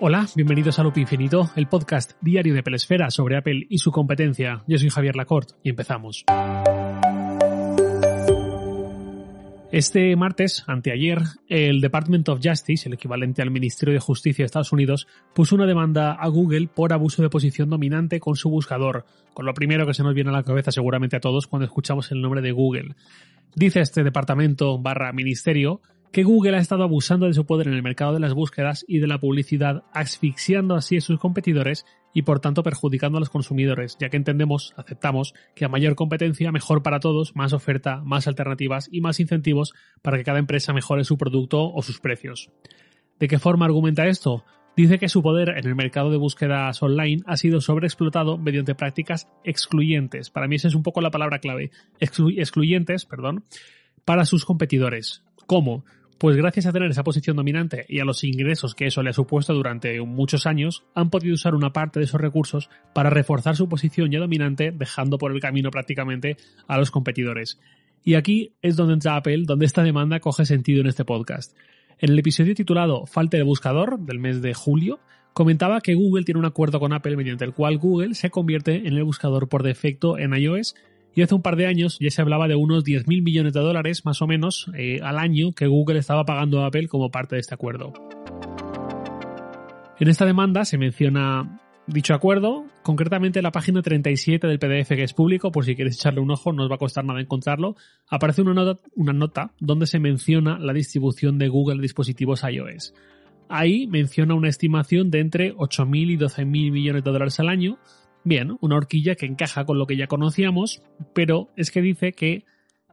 Hola, bienvenidos a Loop Infinito, el podcast diario de Pelesfera sobre Apple y su competencia. Yo soy Javier Lacorte y empezamos. Este martes, anteayer, el Department of Justice, el equivalente al Ministerio de Justicia de Estados Unidos, puso una demanda a Google por abuso de posición dominante con su buscador, con lo primero que se nos viene a la cabeza seguramente a todos cuando escuchamos el nombre de Google. Dice este departamento barra ministerio que Google ha estado abusando de su poder en el mercado de las búsquedas y de la publicidad, asfixiando así a sus competidores y por tanto perjudicando a los consumidores, ya que entendemos, aceptamos, que a mayor competencia, mejor para todos, más oferta, más alternativas y más incentivos para que cada empresa mejore su producto o sus precios. ¿De qué forma argumenta esto? Dice que su poder en el mercado de búsquedas online ha sido sobreexplotado mediante prácticas excluyentes. Para mí esa es un poco la palabra clave. excluyentes, perdón, para sus competidores. ¿Cómo? Pues gracias a tener esa posición dominante y a los ingresos que eso le ha supuesto durante muchos años, han podido usar una parte de esos recursos para reforzar su posición ya dominante, dejando por el camino prácticamente a los competidores. Y aquí es donde entra Apple, donde esta demanda coge sentido en este podcast. En el episodio titulado Falta de buscador del mes de julio, comentaba que Google tiene un acuerdo con Apple mediante el cual Google se convierte en el buscador por defecto en iOS y hace un par de años ya se hablaba de unos 10.000 millones de dólares más o menos eh, al año que Google estaba pagando a Apple como parte de este acuerdo. En esta demanda se menciona dicho acuerdo, concretamente en la página 37 del PDF que es público, por si quieres echarle un ojo, no os va a costar nada encontrarlo, aparece una nota, donde se menciona la distribución de Google de dispositivos iOS. Ahí menciona una estimación de entre 8.000 y 12.000 millones de dólares al año, Bien, una horquilla que encaja con lo que ya conocíamos, pero es que dice que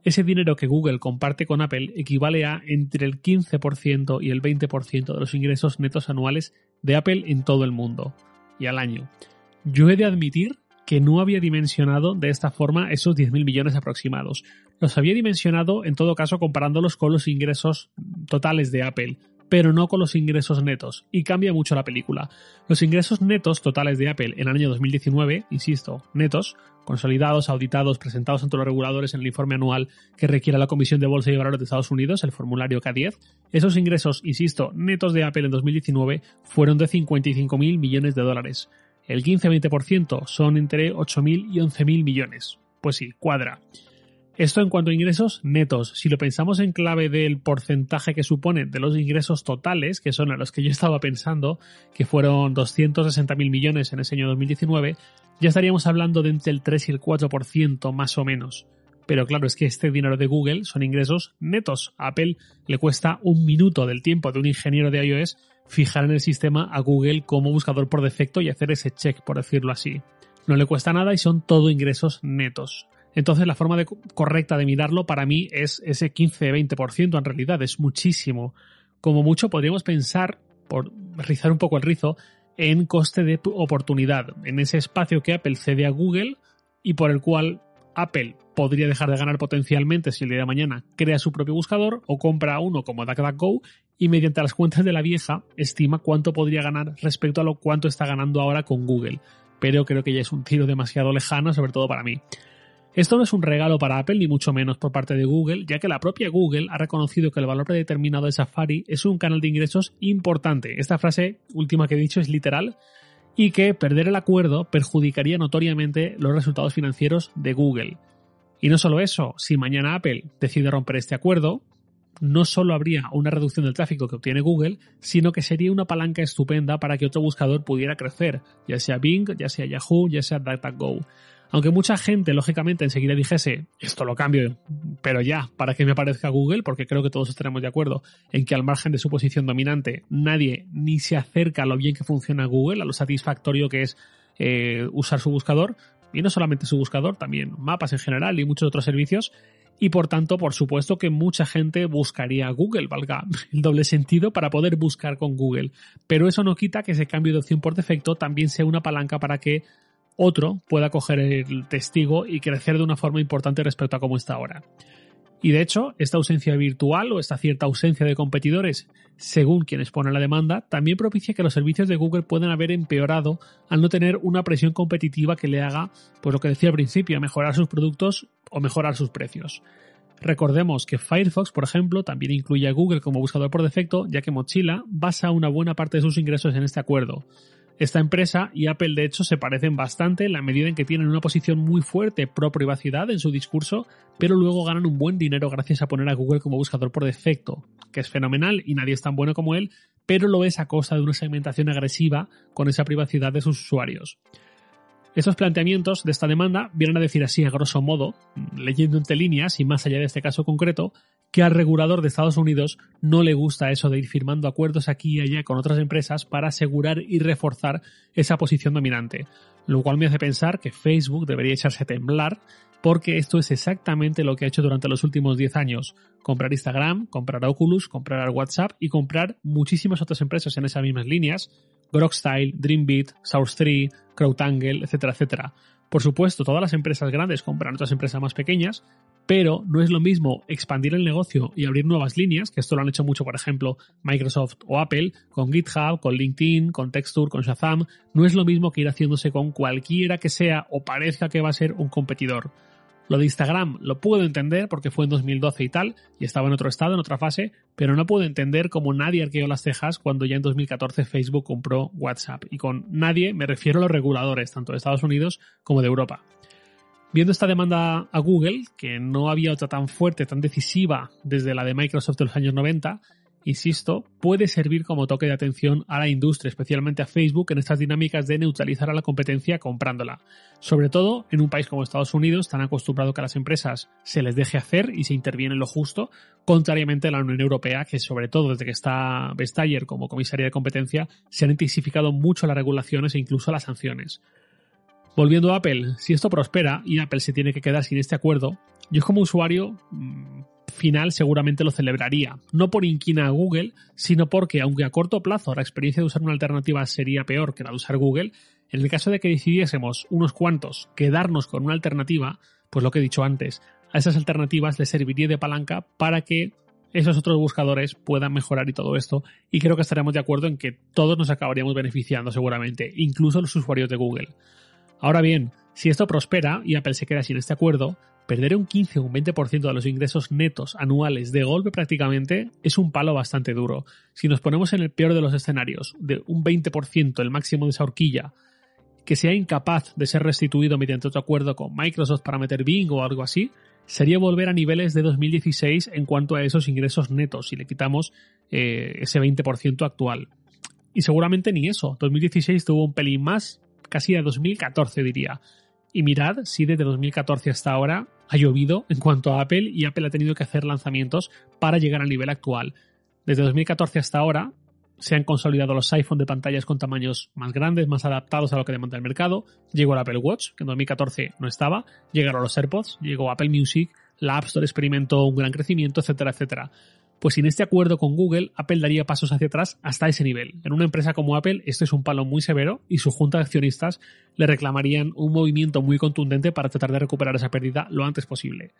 ese dinero que Google comparte con Apple equivale a entre el 15% y el 20% de los ingresos netos anuales de Apple en todo el mundo y al año. Yo he de admitir que no había dimensionado de esta forma esos 10.000 millones aproximados. Los había dimensionado en todo caso comparándolos con los ingresos totales de Apple, pero no con los ingresos netos, y cambia mucho la película. Los ingresos netos totales de Apple en el año 2019, insisto, netos, consolidados, auditados, presentados ante los reguladores en el informe anual que requiere la Comisión de Bolsa y Valores de Estados Unidos, el formulario K10, esos ingresos, insisto, netos de Apple en 2019 fueron de 55.000 millones de dólares. El 15-20% son entre 8.000 y 11.000 millones. Pues sí, cuadra. Esto en cuanto a ingresos netos. Si lo pensamos en clave del porcentaje que supone de los ingresos totales, que son a los que yo estaba pensando, que fueron 260.000 millones en ese año 2019, ya estaríamos hablando de entre el 3 y el 4% más o menos. Pero claro, es que este dinero de Google son ingresos netos. A Apple le cuesta un minuto del tiempo de un ingeniero de iOS fijar en el sistema a Google como buscador por defecto y hacer ese check, por decirlo así. No le cuesta nada y son todo ingresos netos. Entonces la forma correcta de mirarlo para mí es ese 15-20%, en realidad es muchísimo. Como mucho podríamos pensar, por rizar un poco el rizo, en coste de oportunidad, en ese espacio que Apple cede a Google y por el cual Apple podría dejar de ganar potencialmente si el día de mañana crea su propio buscador o compra uno como DuckDuckGo y mediante las cuentas de la vieja estima cuánto podría ganar respecto a lo cuánto está ganando ahora con Google. Pero creo que ya es un tiro demasiado lejano, sobre todo para mí. Esto no es un regalo para Apple ni mucho menos por parte de Google, ya que la propia Google ha reconocido que el valor predeterminado de Safari es un canal de ingresos importante. Esta frase última que he dicho es literal y que perder el acuerdo perjudicaría notoriamente los resultados financieros de Google. Y no solo eso, si mañana Apple decide romper este acuerdo, no solo habría una reducción del tráfico que obtiene Google, sino que sería una palanca estupenda para que otro buscador pudiera crecer, ya sea Bing, ya sea Yahoo, ya sea DuckDuckGo. Aunque mucha gente, lógicamente, enseguida dijese, esto lo cambio, pero ya, para que me aparezca Google, porque creo que todos estaremos de acuerdo en que al margen de su posición dominante, nadie ni se acerca a lo bien que funciona Google, a lo satisfactorio que es eh, usar su buscador, y no solamente su buscador, también mapas en general y muchos otros servicios, y por tanto, por supuesto que mucha gente buscaría Google, valga el doble sentido, para poder buscar con Google. Pero eso no quita que ese cambio de opción por defecto también sea una palanca para que otro pueda coger el testigo y crecer de una forma importante respecto a cómo está ahora. Y de hecho, esta ausencia virtual o esta cierta ausencia de competidores, según quienes ponen la demanda, también propicia que los servicios de Google puedan haber empeorado al no tener una presión competitiva que le haga, pues lo que decía al principio, mejorar sus productos o mejorar sus precios. Recordemos que Firefox, por ejemplo, también incluye a Google como buscador por defecto, ya que Mozilla basa una buena parte de sus ingresos en este acuerdo. Esta empresa y Apple de hecho se parecen bastante en la medida en que tienen una posición muy fuerte pro privacidad en su discurso, pero luego ganan un buen dinero gracias a poner a Google como buscador por defecto, que es fenomenal y nadie es tan bueno como él, pero lo es a costa de una segmentación agresiva con esa privacidad de sus usuarios. Estos planteamientos de esta demanda vienen a decir así a grosso modo, leyendo entre líneas y más allá de este caso concreto, que al regulador de Estados Unidos no le gusta eso de ir firmando acuerdos aquí y allá con otras empresas para asegurar y reforzar esa posición dominante, lo cual me hace pensar que Facebook debería echarse a temblar porque esto es exactamente lo que ha hecho durante los últimos 10 años. Comprar Instagram, comprar Oculus, comprar WhatsApp y comprar muchísimas otras empresas en esas mismas líneas, Grokstyle, Dreambeat, Source3, CrowdAngle, etcétera, etcétera. Por supuesto, todas las empresas grandes compran otras empresas más pequeñas, pero no es lo mismo expandir el negocio y abrir nuevas líneas, que esto lo han hecho mucho, por ejemplo, Microsoft o Apple, con GitHub, con LinkedIn, con Texture, con Shazam, no es lo mismo que ir haciéndose con cualquiera que sea o parezca que va a ser un competidor. Lo de Instagram lo puedo entender porque fue en 2012 y tal, y estaba en otro estado, en otra fase, pero no puedo entender cómo nadie arqueó las cejas cuando ya en 2014 Facebook compró WhatsApp. Y con nadie me refiero a los reguladores, tanto de Estados Unidos como de Europa. Viendo esta demanda a Google, que no había otra tan fuerte, tan decisiva desde la de Microsoft de los años 90, insisto, puede servir como toque de atención a la industria, especialmente a Facebook, en estas dinámicas de neutralizar a la competencia comprándola. Sobre todo en un país como Estados Unidos, tan acostumbrado que a las empresas se les deje hacer y se interviene en lo justo, contrariamente a la Unión Europea, que sobre todo desde que está Vestager como comisaria de competencia, se han intensificado mucho las regulaciones e incluso las sanciones. Volviendo a Apple, si esto prospera y Apple se tiene que quedar sin este acuerdo, yo como usuario mm, final seguramente lo celebraría. No por inquina a Google, sino porque, aunque a corto plazo la experiencia de usar una alternativa sería peor que la de usar Google, en el caso de que decidiésemos unos cuantos quedarnos con una alternativa, pues lo que he dicho antes, a esas alternativas les serviría de palanca para que esos otros buscadores puedan mejorar y todo esto. Y creo que estaremos de acuerdo en que todos nos acabaríamos beneficiando seguramente, incluso los usuarios de Google. Ahora bien, si esto prospera y Apple se queda sin este acuerdo, perder un 15 o un 20% de los ingresos netos anuales de golpe prácticamente es un palo bastante duro. Si nos ponemos en el peor de los escenarios, de un 20% el máximo de esa horquilla, que sea incapaz de ser restituido mediante otro acuerdo con Microsoft para meter Bing o algo así, sería volver a niveles de 2016 en cuanto a esos ingresos netos si le quitamos eh, ese 20% actual. Y seguramente ni eso. 2016 tuvo un pelín más, casi a 2014 diría. Y mirad si desde 2014 hasta ahora ha llovido en cuanto a Apple y Apple ha tenido que hacer lanzamientos para llegar al nivel actual. Desde 2014 hasta ahora se han consolidado los iPhone de pantallas con tamaños más grandes, más adaptados a lo que demanda el mercado. Llegó el Apple Watch, que en 2014 no estaba. Llegaron los AirPods, llegó Apple Music, la App Store experimentó un gran crecimiento, etcétera, etcétera. Pues sin este acuerdo con Google, Apple daría pasos hacia atrás hasta ese nivel. En una empresa como Apple, esto es un palo muy severo y su junta de accionistas le reclamarían un movimiento muy contundente para tratar de recuperar esa pérdida lo antes posible.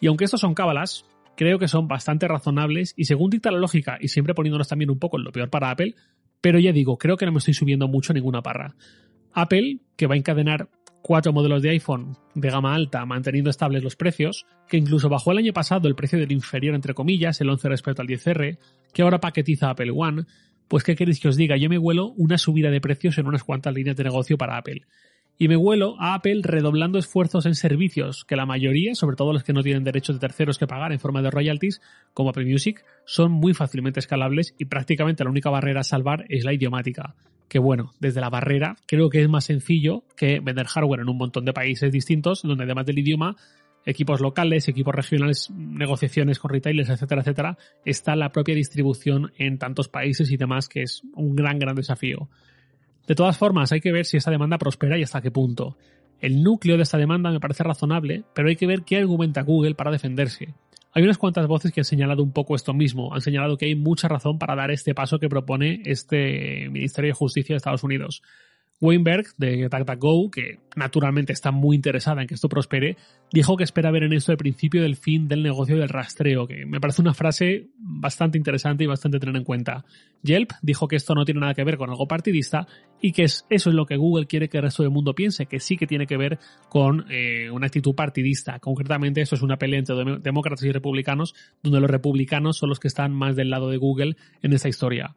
Y aunque estos son cábalas, creo que son bastante razonables y según dicta la lógica, y siempre poniéndonos también un poco en lo peor para Apple, pero ya digo, creo que no me estoy subiendo mucho ninguna parra. Apple, que va a encadenar cuatro modelos de iPhone de gama alta manteniendo estables los precios, que incluso bajó el año pasado el precio del inferior entre comillas, el 11 respecto al 10R, que ahora paquetiza Apple One, pues qué queréis que os diga, yo me huelo una subida de precios en unas cuantas líneas de negocio para Apple. Y me huelo a Apple redoblando esfuerzos en servicios, que la mayoría, sobre todo los que no tienen derechos de terceros que pagar en forma de royalties, como Apple Music, son muy fácilmente escalables y prácticamente la única barrera a salvar es la idiomática que bueno, desde la barrera creo que es más sencillo que vender hardware en un montón de países distintos, donde además del idioma, equipos locales, equipos regionales, negociaciones con retailers, etcétera, etcétera, está la propia distribución en tantos países y demás, que es un gran, gran desafío. De todas formas, hay que ver si esta demanda prospera y hasta qué punto. El núcleo de esta demanda me parece razonable, pero hay que ver qué argumenta Google para defenderse. Hay unas cuantas voces que han señalado un poco esto mismo, han señalado que hay mucha razón para dar este paso que propone este Ministerio de Justicia de Estados Unidos. Weinberg de DuckDuckGo, que naturalmente está muy interesada en que esto prospere, dijo que espera ver en esto el principio del fin del negocio del rastreo, que me parece una frase bastante interesante y bastante tener en cuenta. Yelp dijo que esto no tiene nada que ver con algo partidista y que es, eso es lo que Google quiere que el resto del mundo piense, que sí que tiene que ver con eh, una actitud partidista. Concretamente, esto es una pelea entre demócratas y republicanos, donde los republicanos son los que están más del lado de Google en esta historia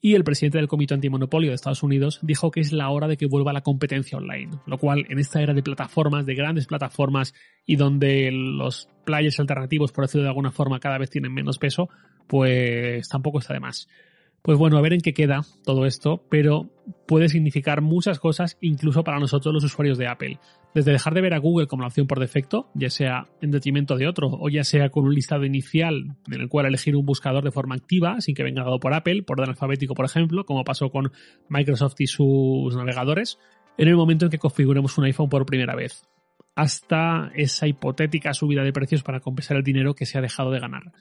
y el presidente del Comité Antimonopolio de Estados Unidos dijo que es la hora de que vuelva la competencia online, lo cual en esta era de plataformas, de grandes plataformas y donde los players alternativos, por decirlo de alguna forma, cada vez tienen menos peso, pues tampoco está de más. Pues bueno, a ver en qué queda todo esto, pero puede significar muchas cosas incluso para nosotros los usuarios de Apple. Desde dejar de ver a Google como la opción por defecto, ya sea en detrimento de otro, o ya sea con un listado inicial en el cual elegir un buscador de forma activa, sin que venga dado por Apple, por orden alfabético, por ejemplo, como pasó con Microsoft y sus navegadores, en el momento en que configuremos un iPhone por primera vez, hasta esa hipotética subida de precios para compensar el dinero que se ha dejado de ganar.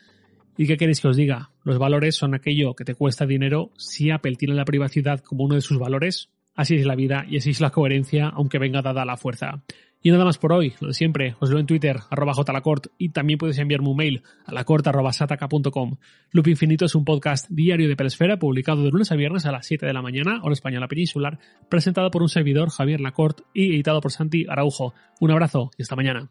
¿Y qué queréis que os diga? Los valores son aquello que te cuesta dinero. Si Apple tiene la privacidad como uno de sus valores, así es la vida y así es la coherencia, aunque venga dada la fuerza. Y nada más por hoy, lo de siempre, os leo en Twitter, arroba jlacort, y también podéis enviarme un mail a lacort.sataka.com. Loop Infinito es un podcast diario de Pelesfera, publicado de lunes a viernes a las 7 de la mañana, hora española peninsular, presentado por un servidor, Javier Lacort, y editado por Santi Araujo. Un abrazo y hasta mañana.